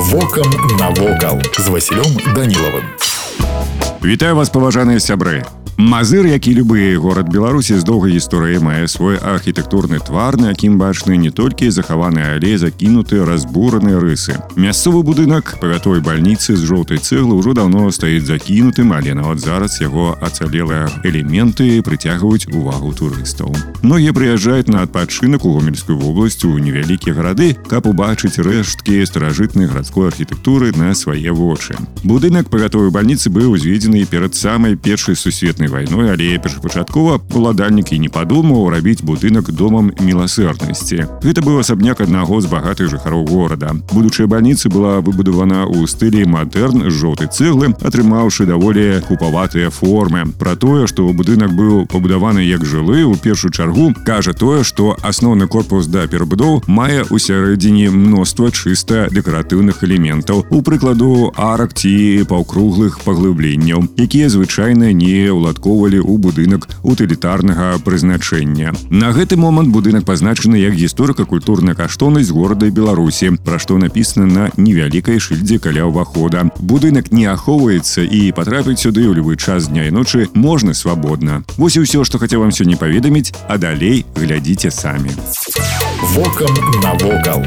Вокам навокал з Васілём Данілавым. Вітаю вас паважаныя сябры. Мазыр, як і любы горад Беларусі з доўгай гісторыяй мае свой архітэктурны твар, на якім бачны не толькі захаваныя але закінуты разбураныя рысы. Мясцовы будынак павятой бальніцы з жоўтай цэглы ўжо даўно стаіць закінутым, але нават зараз яго ацалелыя элементы прыцягваюць увагу турыстаў. Многія прыязджаюць на адпачынак у гомельскую вобласць у невялікія гарады, каб убачыць рэшткі старажытнай гарадской архітэктуры на свае вочы. Будынак павятовай бальніцы быў узведзены перад самай першай сусветнай вайной, але першапачаткова уладальнік і не падумаў рабіць будынак домам міласэрнасці. Гэта быў асабняк аднаго з багатых жыхароў горада. Будучая бальніца была выбудавана ў стылі мадэрн жоўтай цэглы, атрымаўшы даволі купаватыя формы. Пра тое, што будынак быў пабудаваны як жылы у першую чаргу, кажа тое, што асноўны корпус да перабудоў мае ў сярэдзіне мноства чыста дэкаратыўных элементаў, у прыкладу арак ці паўкруглых паглыбленняў, якія звычайна не ўладкоўвалі ў будынак утылітарнага прызначэння. На гэты момант будынак пазначаны як гісторыка-культурная каштоўнасць горада Беларусі, пра што напісана на невялікай шыльдзе каля ўвахода. Будынак не ахоўваецца і патрапіць сюды ў любы час дня і ночы можна свабодна. Вось і ўсё, што хацеў вам сёння паведаміць, а далей глядзіце самі. Вокам навокал.